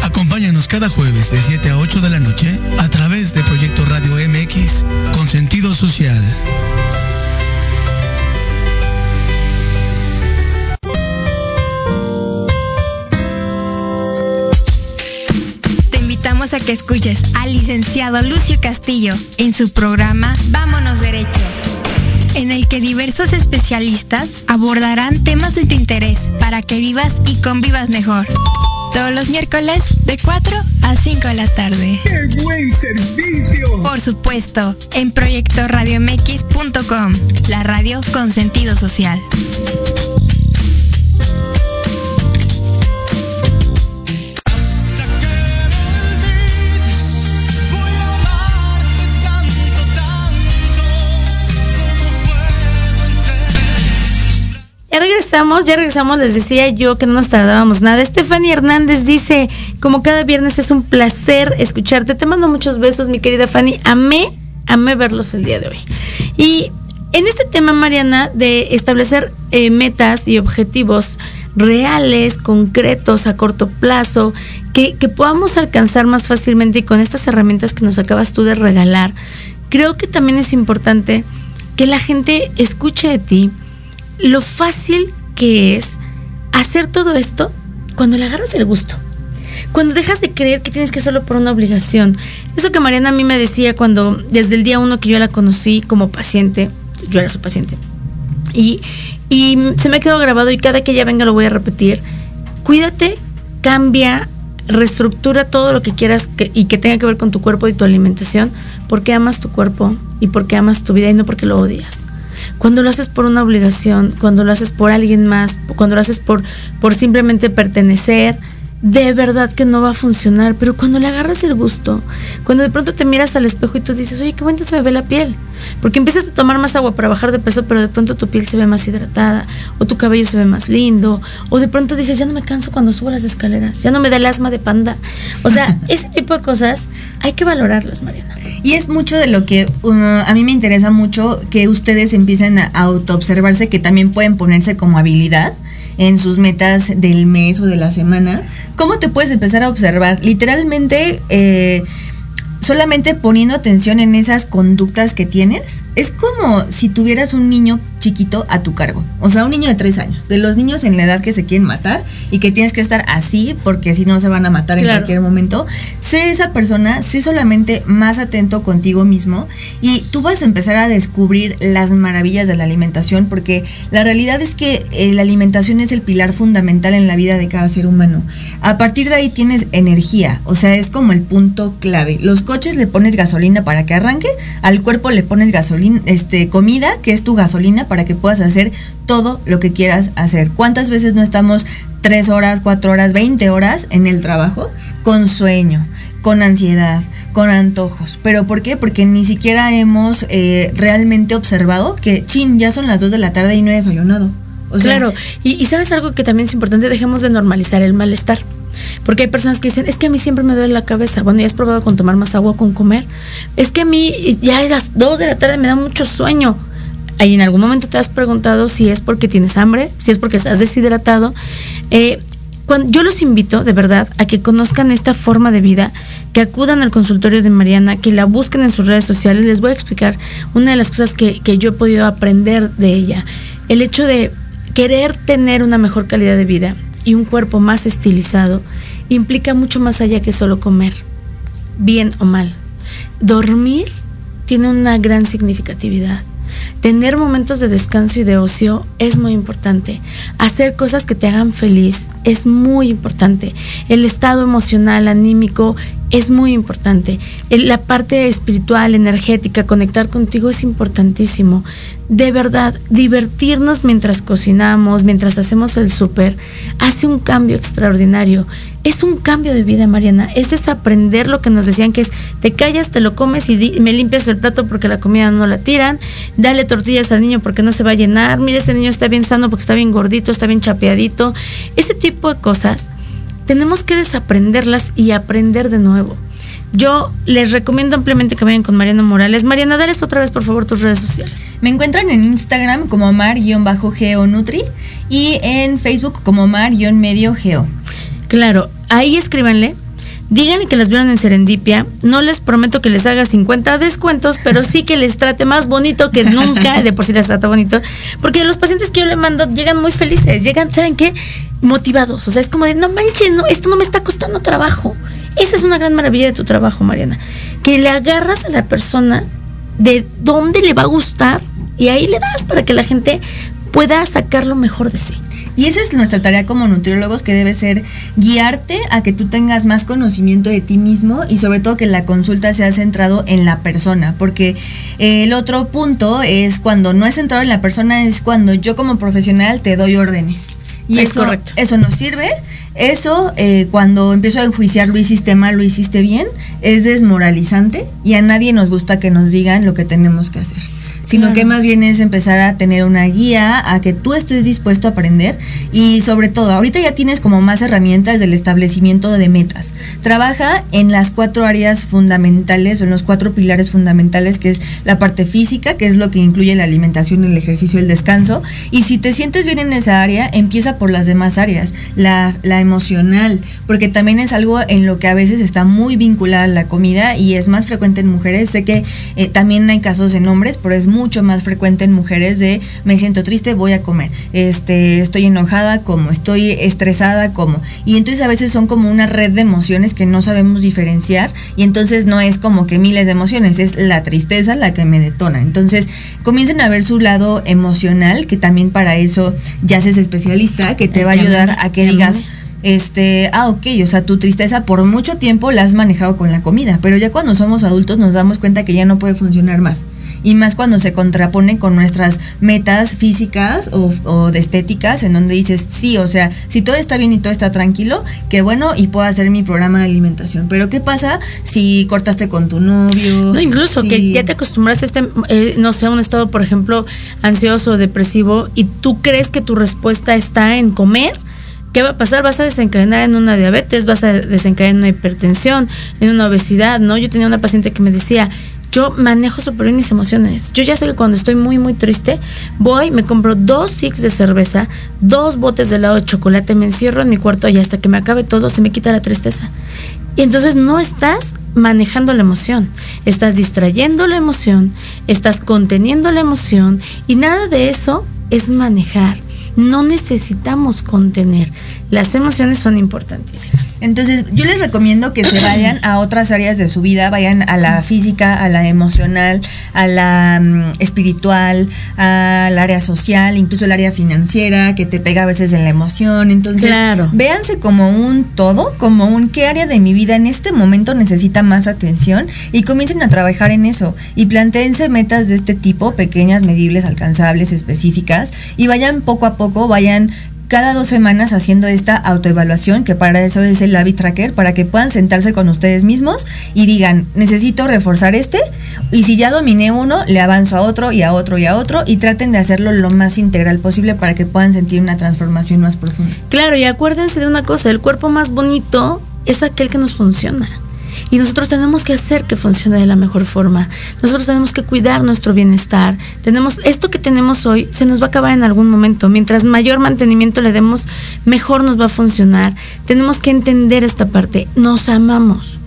Acompáñanos cada jueves de 7 a 8 de la noche a través de Proyecto Radio MX con sentido social. Te invitamos a que escuches al licenciado Lucio Castillo en su programa Vámonos Derecho, en el que diversos especialistas abordarán temas de tu interés para que vivas y convivas mejor todos los miércoles de 4 a 5 de la tarde. ¡Qué buen servicio! Por supuesto, en proyectoradiomx.com, la radio con sentido social. Regresamos, ya regresamos, les decía yo que no nos tardábamos nada. Stephanie Hernández dice, como cada viernes es un placer escucharte. Te mando muchos besos, mi querida Fanny. Amé, amé verlos el día de hoy. Y en este tema, Mariana, de establecer eh, metas y objetivos reales, concretos, a corto plazo, que, que podamos alcanzar más fácilmente y con estas herramientas que nos acabas tú de regalar, creo que también es importante que la gente escuche de ti lo fácil que es hacer todo esto cuando le agarras el gusto. Cuando dejas de creer que tienes que hacerlo por una obligación. Eso que Mariana a mí me decía cuando, desde el día uno que yo la conocí como paciente, yo era su paciente. Y, y se me ha quedado grabado y cada que ella venga lo voy a repetir. Cuídate, cambia, reestructura todo lo que quieras que, y que tenga que ver con tu cuerpo y tu alimentación, porque amas tu cuerpo y porque amas tu vida y no porque lo odias cuando lo haces por una obligación, cuando lo haces por alguien más, cuando lo haces por, por simplemente pertenecer, de verdad que no va a funcionar, pero cuando le agarras el gusto, cuando de pronto te miras al espejo y tú dices, oye, qué bonita se me ve la piel, porque empiezas a tomar más agua para bajar de peso, pero de pronto tu piel se ve más hidratada, o tu cabello se ve más lindo, o de pronto dices, ya no me canso cuando subo las escaleras, ya no me da el asma de panda. O sea, ese tipo de cosas hay que valorarlas, Mariana. Y es mucho de lo que uh, a mí me interesa mucho que ustedes empiecen a autoobservarse, que también pueden ponerse como habilidad en sus metas del mes o de la semana. ¿Cómo te puedes empezar a observar? Literalmente, eh, solamente poniendo atención en esas conductas que tienes. Es como si tuvieras un niño chiquito a tu cargo. O sea, un niño de tres años. De los niños en la edad que se quieren matar y que tienes que estar así porque si no se van a matar Claro. en cualquier momento. Sé esa persona, sé solamente más atento contigo mismo y tú vas a empezar a descubrir las maravillas de la alimentación porque la realidad es que eh, la alimentación es el pilar fundamental en la vida de cada ser humano. A partir de ahí tienes energía, o sea, es como el punto clave. Los coches le pones gasolina para que arranque, al cuerpo le pones gasolina, este, comida, que es tu gasolina para que puedas hacer todo lo que quieras hacer. ¿Cuántas veces no estamos tres horas, cuatro horas, 20 horas en el trabajo con sueño, con ansiedad, con antojos? ¿Pero por qué? Porque ni siquiera hemos eh, realmente observado que, chin, ya son las 2 de la tarde y no he desayunado. Claro, y, sabes algo que también es importante, dejemos de normalizar el malestar. Porque hay personas que dicen, es que a mí siempre me duele la cabeza. Bueno, ¿ya has probado con tomar más agua con comer? Es que a mí ya a las 2 de la tarde me da mucho sueño. Ahí en algún momento te has preguntado si es porque tienes hambre, si es porque estás deshidratado. Eh, cuando, yo los invito, de verdad, a que conozcan esta forma de vida, que acudan al consultorio de Mariana, que la busquen en sus redes sociales. Les voy a explicar una de las cosas que, que yo he podido aprender de ella. El hecho de querer tener una mejor calidad de vida y un cuerpo más estilizado implica mucho más allá que solo comer, bien o mal. Dormir tiene una gran significatividad. Tener momentos de descanso y de ocio es muy importante. Hacer cosas que te hagan feliz es muy importante. El estado emocional, anímico es muy importante. La parte espiritual, energética, conectar contigo es importantísimo. De verdad, divertirnos mientras cocinamos, mientras hacemos el súper, hace un cambio extraordinario. Es un cambio de vida, Mariana. Es desaprender lo que nos decían que es, te callas, te lo comes y di- me limpias el plato porque la comida no la tiran, dale tortillas al niño porque no se va a llenar, mira, ese niño está bien sano porque está bien gordito, está bien chapeadito. Ese tipo de cosas tenemos que desaprenderlas y aprender de nuevo. Yo les recomiendo ampliamente que vayan con Mariana Morales. Mariana, dales otra vez, por favor, tus redes sociales. Me encuentran en Instagram como mar-geonutri y en Facebook como mar-medio-geo. Claro, ahí escríbanle. Díganle que las vieron en Serendipia. No les prometo que les haga 50 descuentos, pero sí que les trate más bonito que nunca. De por sí les trata bonito. Porque los pacientes que yo le mando llegan muy felices. Llegan, ¿saben qué? Motivados. O sea, es como de, no manches, no, esto no me está costando trabajo. Esa es una gran maravilla de tu trabajo, Mariana. Que le agarras a la persona de dónde le va a gustar y ahí le das para que la gente pueda sacar lo mejor de sí. Y esa es nuestra tarea como nutriólogos, que debe ser guiarte a que tú tengas más conocimiento de ti mismo y sobre todo que la consulta sea centrado en la persona, porque el otro punto es cuando no es centrado en la persona, es cuando yo como profesional te doy órdenes. Y Es eso, correcto. eso nos sirve. Eso, eh, cuando empiezo a enjuiciar lo hiciste mal, lo hiciste bien, es desmoralizante y a nadie nos gusta que nos digan lo que tenemos que hacer. Sino Claro. que más bien es empezar a tener una guía, a que tú estés dispuesto a aprender y sobre todo, ahorita ya tienes como más herramientas del establecimiento de metas. Trabaja en las cuatro áreas fundamentales o en los cuatro pilares fundamentales que es la parte física, que es lo que incluye la alimentación, el ejercicio, el descanso. Y si te sientes bien en esa área, empieza por las demás áreas, la, la emocional, porque también es algo en lo que a veces está muy vinculada la comida y es más frecuente en mujeres. Sé que eh, también hay casos en hombres, pero es mucho más frecuente en mujeres de me siento triste, voy a comer, este, estoy enojada, como, estoy estresada, como. Y entonces a veces son como una red de emociones que no sabemos diferenciar y entonces no es como que miles de emociones, es la tristeza la que me detona. Entonces comiencen a ver su lado emocional, que también para eso ya seas especialista, que te va a ayudar a que digas, este, ah, ok, o sea, tu tristeza por mucho tiempo la has manejado con la comida, pero ya cuando somos adultos nos damos cuenta que ya no puede funcionar más. Y más cuando se contrapone con nuestras metas físicas o, o de estéticas, en donde dices, sí, o sea, si todo está bien y todo está tranquilo, qué bueno, y puedo hacer mi programa de alimentación. Pero ¿qué pasa si cortaste con tu novio? No, incluso Si- que ya te acostumbraste a este, eh, no sé, a un estado, por ejemplo, ansioso o depresivo y tú crees que tu respuesta está en comer. ¿Qué va a pasar? Vas a desencadenar en una diabetes, vas a desencadenar en una hipertensión, en una obesidad, ¿no? Yo tenía una paciente que me decía, yo manejo súper bien mis emociones. Yo ya sé que cuando estoy muy, muy triste, voy, me compro dos six de cerveza, dos botes de helado de chocolate, me encierro en mi cuarto y hasta que me acabe todo se me quita la tristeza. Y entonces no estás manejando la emoción, estás distrayendo la emoción, estás conteniendo la emoción y nada de eso es manejar. No necesitamos contener. Las emociones son importantísimas. Entonces, yo les recomiendo que se vayan a otras áreas de su vida, vayan a la física, a la emocional, a la mm, espiritual, al área social, incluso el área financiera, que te pega a veces en la emoción. Entonces, Claro. véanse como un todo, como un qué área de mi vida en este momento necesita más atención y comiencen a trabajar en eso. Y plantéense metas de este tipo, pequeñas, medibles, alcanzables, específicas, y vayan poco a poco, vayan cada dos semanas haciendo esta autoevaluación, que para eso es el Habit Tracker, para que puedan sentarse con ustedes mismos y digan, necesito reforzar este, y si ya dominé uno, le avanzo a otro y a otro y a otro, y traten de hacerlo lo más integral posible para que puedan sentir una transformación más profunda. Claro, y acuérdense de una cosa, el cuerpo más bonito es aquel que nos funciona. Y nosotros tenemos que hacer que funcione de la mejor forma. Nosotros tenemos que cuidar nuestro bienestar. Tenemos esto que tenemos hoy se nos va a acabar en algún momento. Mientras mayor mantenimiento le demos, mejor nos va a funcionar. Tenemos que entender esta parte. Nos amamos.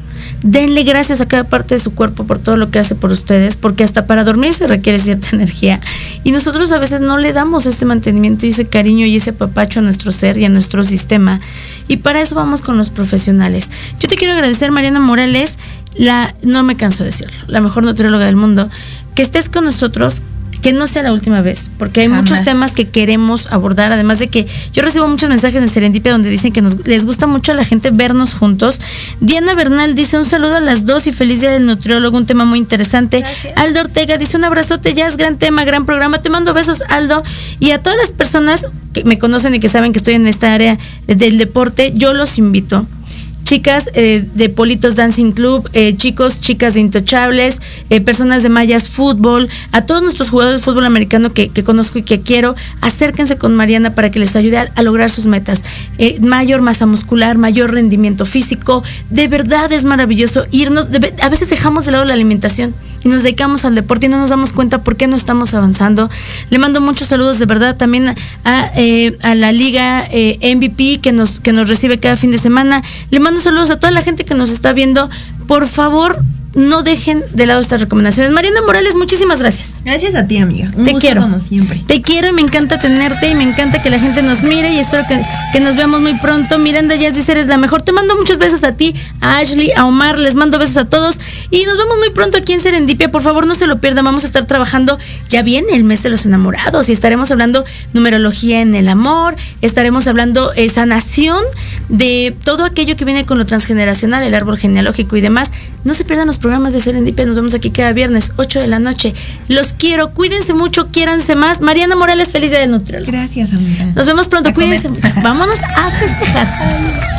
Denle gracias a cada parte de su cuerpo por todo lo que hace por ustedes, porque hasta para dormir se requiere cierta energía. Y nosotros a veces no le damos ese mantenimiento y ese cariño y ese papacho a nuestro ser y a nuestro sistema. Y para eso vamos con los profesionales. Yo te quiero agradecer, Mariana Morales, la, no me canso de decirlo, la mejor nutrióloga del mundo, que estés con nosotros. Que no sea la última vez, porque hay Jamás. muchos temas que queremos abordar. Además de que yo recibo muchos mensajes de Serendipia donde dicen que nos, les gusta mucho a la gente vernos juntos. Diana Bernal dice un saludo a las dos y feliz día del nutriólogo, un tema muy interesante. Aldo Ortega dice un abrazote, ya es gran tema, gran programa. Te mando besos, Aldo. Y a todas las personas que me conocen y que saben que estoy en esta área del deporte, yo los invito. Chicas eh, de Politos Dancing Club, eh, chicos, chicas de Intochables, eh, personas de Mayas Fútbol, a todos nuestros jugadores de fútbol americano que, conozco y que quiero, acérquense con Mariana para que les ayude a, lograr sus metas. mayor masa muscular, mayor rendimiento físico, de verdad es maravilloso irnos, a veces dejamos de lado la alimentación y nos dedicamos al deporte y no nos damos cuenta por qué no estamos avanzando. Le mando muchos saludos de verdad también a, eh, la liga eh, MVP que nos, que nos recibe cada fin de semana. Le mando saludos a toda la gente que nos está viendo. Por favor, no dejen de lado estas recomendaciones. Mariana Morales, muchísimas gracias. Gracias a ti, amiga. Te quiero. Como siempre. Te quiero y me encanta tenerte y me encanta que la gente nos mire y espero que, nos veamos muy pronto. Miranda ya dice eres la mejor. Te mando muchos besos a ti, a Ashley, a Omar. Les mando besos a todos y nos vemos muy pronto aquí en Serendipia. Por favor, no se lo pierdan. Vamos a estar trabajando. Ya viene el mes de los enamorados y estaremos hablando numerología en el amor. Estaremos hablando eh, sanación de todo aquello que viene con lo transgeneracional, el árbol genealógico y demás. No se pierdan los programas de Serendipia. Nos vemos aquí cada viernes, 8 de la noche. Los quiero. Cuídense mucho. Quiéranse más. Mariana Morales, feliz día del nutriólogo. Gracias, amiga. Nos vemos pronto. Cuídense mucho. Vámonos a festejar.